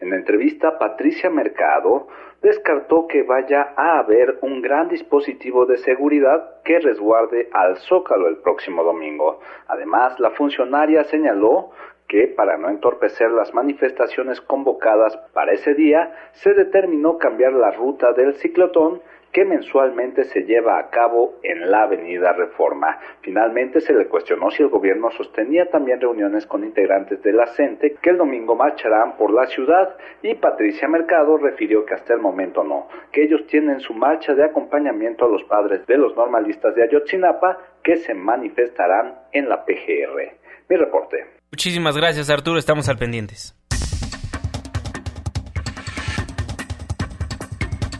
En la entrevista, Patricia Mercado descartó que vaya a haber un gran dispositivo de seguridad que resguarde al Zócalo el próximo domingo. Además, la funcionaria señaló que para no entorpecer las manifestaciones convocadas para ese día, se determinó cambiar la ruta del ciclotón que mensualmente se lleva a cabo en la Avenida Reforma. Finalmente se le cuestionó si el gobierno sostenía también reuniones con integrantes de la CENTE que el domingo marcharán por la ciudad y Patricia Mercado refirió que hasta el momento no, que ellos tienen su marcha de acompañamiento a los padres de los normalistas de Ayotzinapa que se manifestarán en la PGR. Mi reporte. Muchísimas gracias Arturo, estamos al pendientes.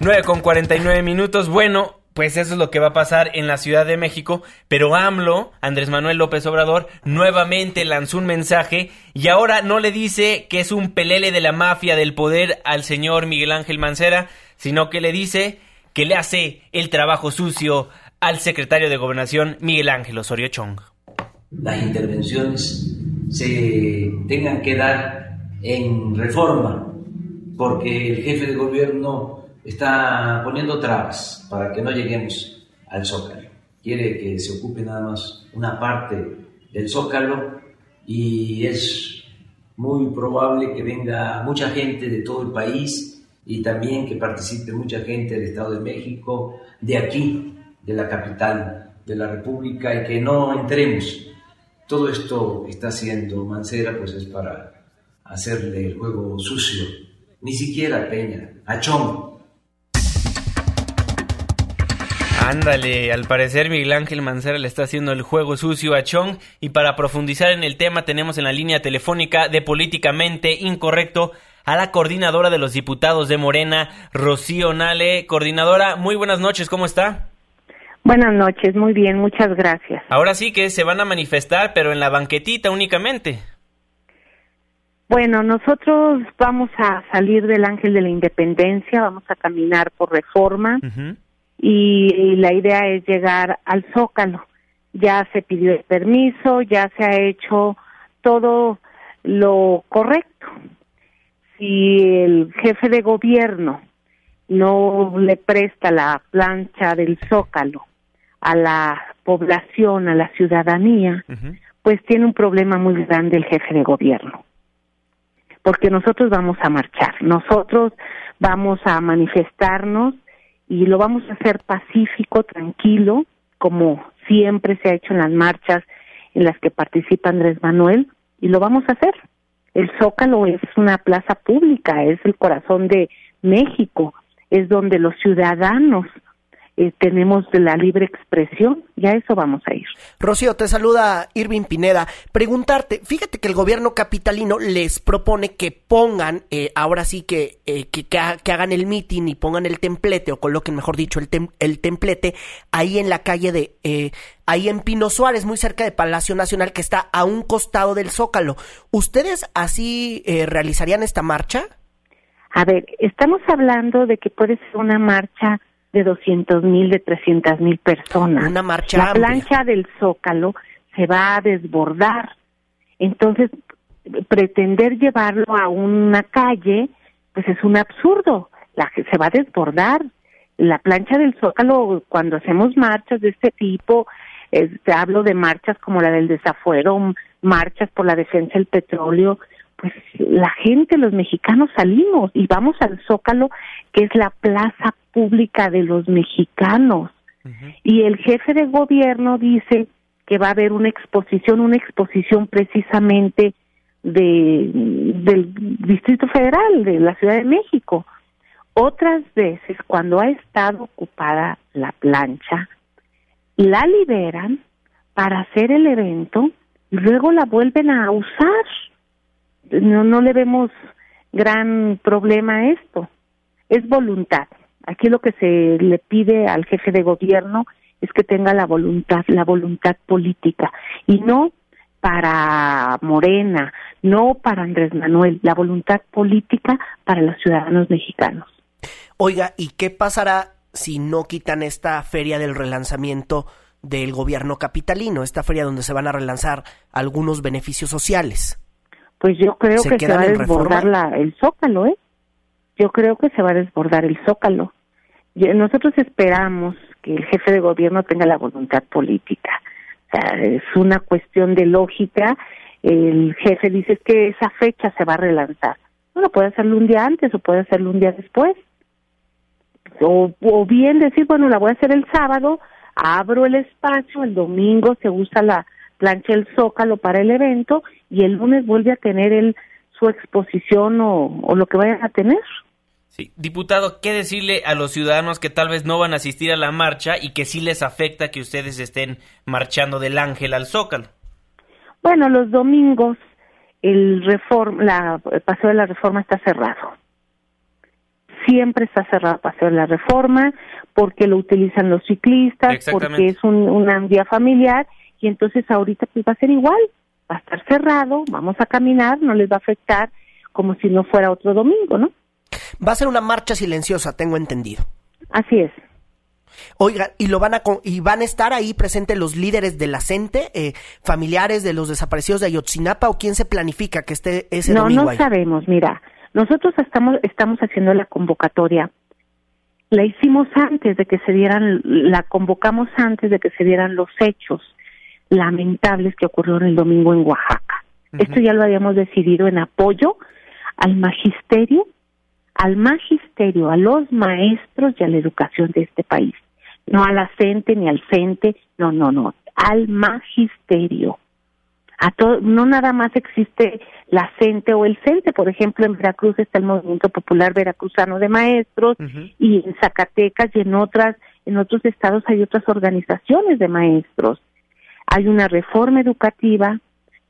9 con 49 minutos. Bueno, pues eso es lo que va a pasar en la Ciudad de México. Pero AMLO, Andrés Manuel López Obrador, nuevamente lanzó un mensaje y ahora no le dice que es un pelele de la mafia del poder al señor Miguel Ángel Mancera, sino que le dice que le hace el trabajo sucio al secretario de Gobernación Miguel Ángel Osorio Chong. Las intervenciones se tengan que dar en reforma, porque el jefe de gobierno está poniendo trabas para que no lleguemos al Zócalo. Quiere que se ocupe nada más una parte del Zócalo y es muy probable que venga mucha gente de todo el país y también que participe mucha gente del Estado de México, de aquí, de la capital de la República y que no entremos. Todo esto está haciendo Mancera pues es para hacerle el juego sucio, ni siquiera Peña, a Ándale, al parecer Miguel Ángel Mancera le está haciendo el juego sucio a Chong y para profundizar en el tema tenemos en la línea telefónica de Políticamente Incorrecto a la coordinadora de los diputados de Morena, Rocío Nale. Coordinadora, muy buenas noches, ¿cómo está? Buenas noches, muy bien, muchas gracias. Ahora sí que se van a manifestar, pero en la banquetita únicamente. Bueno, nosotros vamos a salir del Ángel de la Independencia, vamos a caminar por reforma y, la idea es llegar al Zócalo. Ya se pidió el permiso, ya se ha hecho todo lo correcto. Si el jefe de gobierno no le presta la plancha del Zócalo a la población, a la ciudadanía, pues tiene un problema muy grande el jefe de gobierno. Porque nosotros vamos a marchar, nosotros vamos a manifestarnos y lo vamos a hacer pacífico, tranquilo, como siempre se ha hecho en las marchas en las que participa Andrés Manuel, y lo vamos a hacer. El Zócalo es una plaza pública, es el corazón de México, es donde los ciudadanos eh, tenemos la libre expresión y a eso vamos a ir. Rocío, te saluda Irving Pineda. Preguntarte, fíjate que el gobierno capitalino les propone que pongan, eh, ahora sí que, eh, que, que, hagan el mitin y pongan el templete, o coloquen, mejor dicho, el, el templete ahí en la calle de, ahí en Pino Suárez, muy cerca de Palacio Nacional, que está a un costado del Zócalo. ¿Ustedes así realizarían esta marcha? A ver, estamos hablando de que puede ser una marcha de 200 mil, de 300 mil personas. Una marcha. La plancha del Zócalo se va a desbordar. Entonces, pretender llevarlo a una calle, pues es un absurdo. La, se va a desbordar. La plancha del Zócalo, cuando hacemos marchas de este tipo, te hablo de marchas como la del desafuero, marchas por la defensa del petróleo, pues la gente, los mexicanos salimos y vamos al Zócalo, que es la plaza pública de los mexicanos. Y el jefe de gobierno dice que va a haber una exposición, una exposición precisamente de del Distrito Federal, de la Ciudad de México. Otras veces, cuando ha estado ocupada la plancha, la liberan para hacer el evento y luego la vuelven a usar no, no le vemos gran problema a esto. Es voluntad. Aquí lo que se le pide al jefe de gobierno es que tenga la voluntad, la voluntad política y no para Morena, no para Andrés Manuel, la voluntad política para los ciudadanos mexicanos. Oiga, ¿y qué pasará si no quitan esta feria del relanzamiento del gobierno capitalino, esta feria donde se van a relanzar algunos beneficios sociales? Pues yo creo que se va a desbordar la, el zócalo, ¿eh? Yo creo que se va a desbordar el zócalo. Nosotros esperamos que el jefe de gobierno tenga la voluntad política. O sea, es una cuestión de lógica. El jefe dice que esa fecha se va a relanzar. Bueno, puede hacerlo un día antes o puede hacerlo un día después. O, o bien decir, bueno, la voy a hacer el sábado, abro el espacio, el domingo se usa la, plancha el zócalo para el evento y el lunes vuelve a tener él su exposición o, lo que vayan a tener. Sí, diputado, ¿qué decirle a los ciudadanos que tal vez no van a asistir a la marcha y que sí les afecta que ustedes estén marchando del Ángel al Zócalo? Bueno, los domingos el, reform, la, el Paseo de la Reforma está cerrado. Siempre está cerrado el Paseo de la Reforma porque lo utilizan los ciclistas, porque es un, un día familiar y entonces ahorita pues va a ser igual, va a estar cerrado, vamos a caminar, no les va a afectar como si no fuera otro domingo, ¿no? Va a ser una marcha silenciosa, tengo entendido. Así es. Oiga, y lo van a y van a estar ahí presentes los líderes de la CENTE, eh, familiares de los desaparecidos de Ayotzinapa o quién se planifica que esté ese no, domingo No, no sabemos. Mira, nosotros estamos estamos haciendo la convocatoria. La hicimos antes de que se dieran, la convocamos antes de que se dieran los hechos lamentables que ocurrieron el domingo en Oaxaca. Esto ya lo habíamos decidido en apoyo al magisterio, al magisterio, a los maestros y a la educación de este país. No a la CENTE ni al CENTE, no, no, no, al magisterio. A todo, no nada más existe la CENTE o el CENTE, por ejemplo, en Veracruz está el Movimiento Popular Veracruzano de Maestros y en Zacatecas y en otras en otros estados hay otras organizaciones de maestros hay una reforma educativa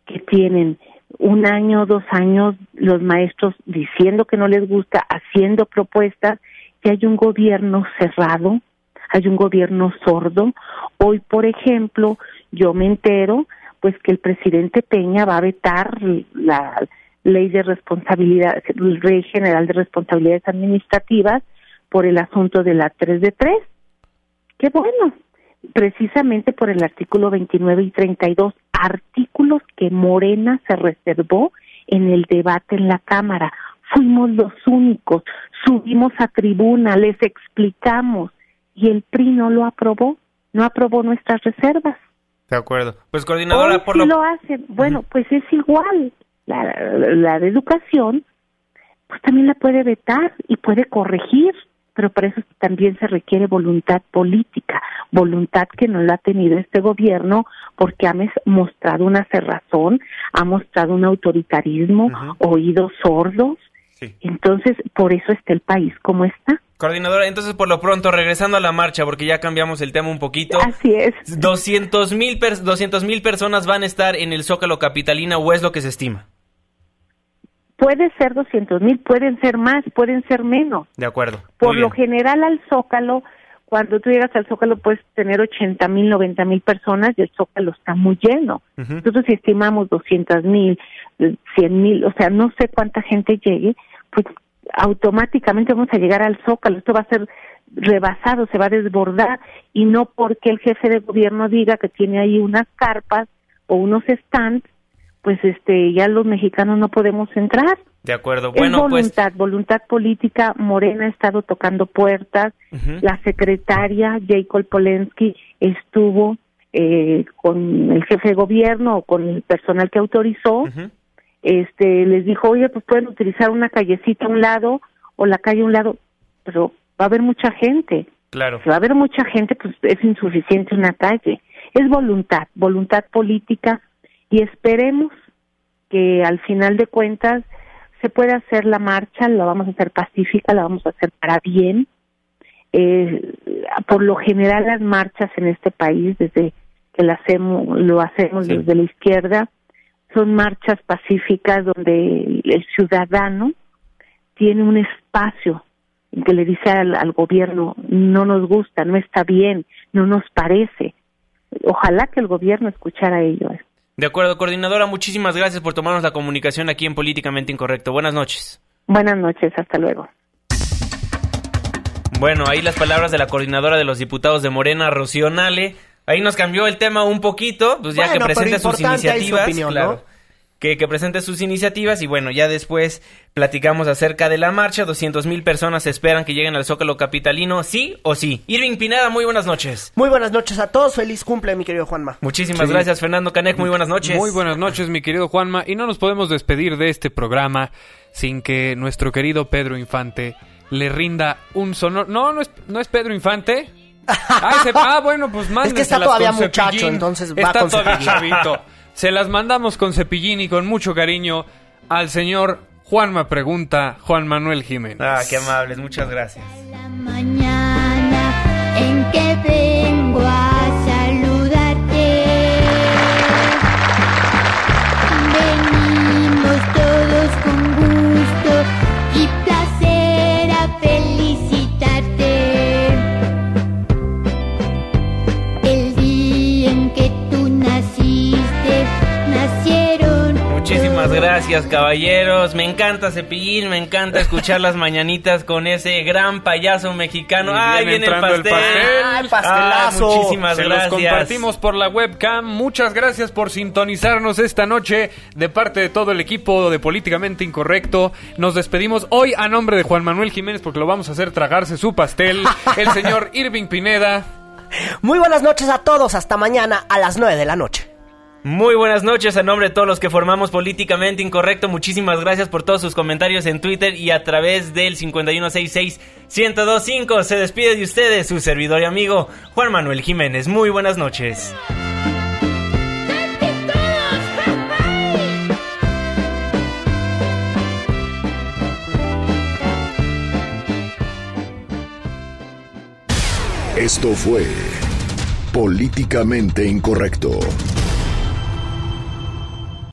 que tienen un año, dos años los maestros diciendo que no les gusta, haciendo propuestas, que hay un gobierno cerrado, hay un gobierno sordo. Hoy, por ejemplo, yo me entero pues que el presidente Peña va a vetar la ley de responsabilidad, ley general de responsabilidades administrativas por el asunto de la 3 de 3. Qué bueno, precisamente por el artículo 29 y 32, artículos que Morena se reservó en el debate en la Cámara. Fuimos los únicos, subimos a tribuna, les explicamos y el PRI no lo aprobó, no aprobó nuestras reservas. De acuerdo. Pues coordinadora, Hoy por sí lo... lo hacen. Bueno, pues es igual. La, la de educación, pues también la puede vetar y puede corregir, pero para eso también se requiere voluntad política, voluntad que no la ha tenido este gobierno porque ha mostrado una cerrazón, ha mostrado un autoritarismo, oídos sordos. Entonces, por eso está el país como está. Coordinadora, entonces por lo pronto, regresando a la marcha, porque ya cambiamos el tema un poquito. Así es. 200 mil mil personas van a estar en el Zócalo Capitalina o es lo que se estima. Puede ser 200 mil, pueden ser más, pueden ser menos. De acuerdo. Por lo general al Zócalo, cuando tú llegas al Zócalo puedes tener 80 mil, 90 mil personas y el Zócalo está muy lleno. Ujú. Nosotros si estimamos 200 mil, 100 mil, o sea, no sé cuánta gente llegue, pues automáticamente vamos a llegar al Zócalo. Esto va a ser rebasado, se va a desbordar y no porque el jefe de gobierno diga que tiene ahí unas carpas o unos stands, pues este ya los mexicanos no podemos entrar. De acuerdo. es Bueno, pues... voluntad, voluntad política. Morena ha estado tocando puertas. La secretaria Jacob Polensky estuvo eh, con el jefe de gobierno o con el personal que autorizó. Este les dijo, oye, pues pueden utilizar una callecita a un lado o la calle a un lado, pero va a haber mucha gente. Claro. Si va a haber mucha gente, pues es insuficiente una calle. Es voluntad, voluntad política y esperemos que al final de cuentas se pueda hacer la marcha, la vamos a hacer pacífica, la vamos a hacer para bien. Eh, por lo general las marchas en este país, desde que hacemos, lo hacemos desde la izquierda, son marchas pacíficas donde el ciudadano tiene un espacio en que le dice al, al gobierno no nos gusta, no está bien, no nos parece. Ojalá que el gobierno escuchara ello. De acuerdo, coordinadora, muchísimas gracias por tomarnos la comunicación aquí en Políticamente Incorrecto. Buenas noches. Buenas noches, hasta luego. Bueno, ahí las palabras de la coordinadora de los diputados de Morena, Rocío Nale. Ahí nos cambió el tema un poquito, pues ya Bueno, que pero presente sus su iniciativas. opinión, claro. ¿no? Que, que presente sus iniciativas y bueno, ya después platicamos acerca de la marcha. 200 mil personas esperan que lleguen al Zócalo Capitalino, sí o sí. Irving Pineda, muy buenas noches. Muy buenas noches a todos, feliz cumple, mi querido Juanma. Muchísimas Sí. gracias, Fernando Canek, muy buenas noches. Muy buenas noches, mi querido Juanma. Y no nos podemos despedir de este programa sin que nuestro querido Pedro Infante le rinda un sonoro... No, no es, no es Pedro Infante. (laughs) Ah, ese- ah, bueno, pues Es que está todavía muchacho, entonces va Está con todavía chavito. Se las mandamos con cepillín y con mucho cariño al señor Juanma Pregunta, Juan Manuel Jiménez. Ah, qué amables, muchas gracias. mañana en que vengo a gracias, caballeros. Me encanta Cepillín, me encanta escuchar las mañanitas con ese gran payaso mexicano. ¡Ay, viene viene el pastel! el pastel. Ah, muchísimas Se gracias. los compartimos por la webcam. Muchas gracias por sintonizarnos esta noche de parte de todo el equipo de Políticamente Incorrecto. Nos despedimos hoy a nombre de Juan Manuel Jiménez porque lo vamos a hacer tragarse su pastel. (laughs) el señor Irving Pineda. Muy buenas noches a todos, hasta mañana a las 9 de la noche. Muy buenas noches a nombre de todos los que formamos Políticamente Incorrecto. Muchísimas gracias por todos sus comentarios en Twitter y a través del 5166-1025. Se despide de ustedes su servidor y amigo Juan Manuel Jiménez. Muy buenas noches. Esto fue Políticamente Incorrecto.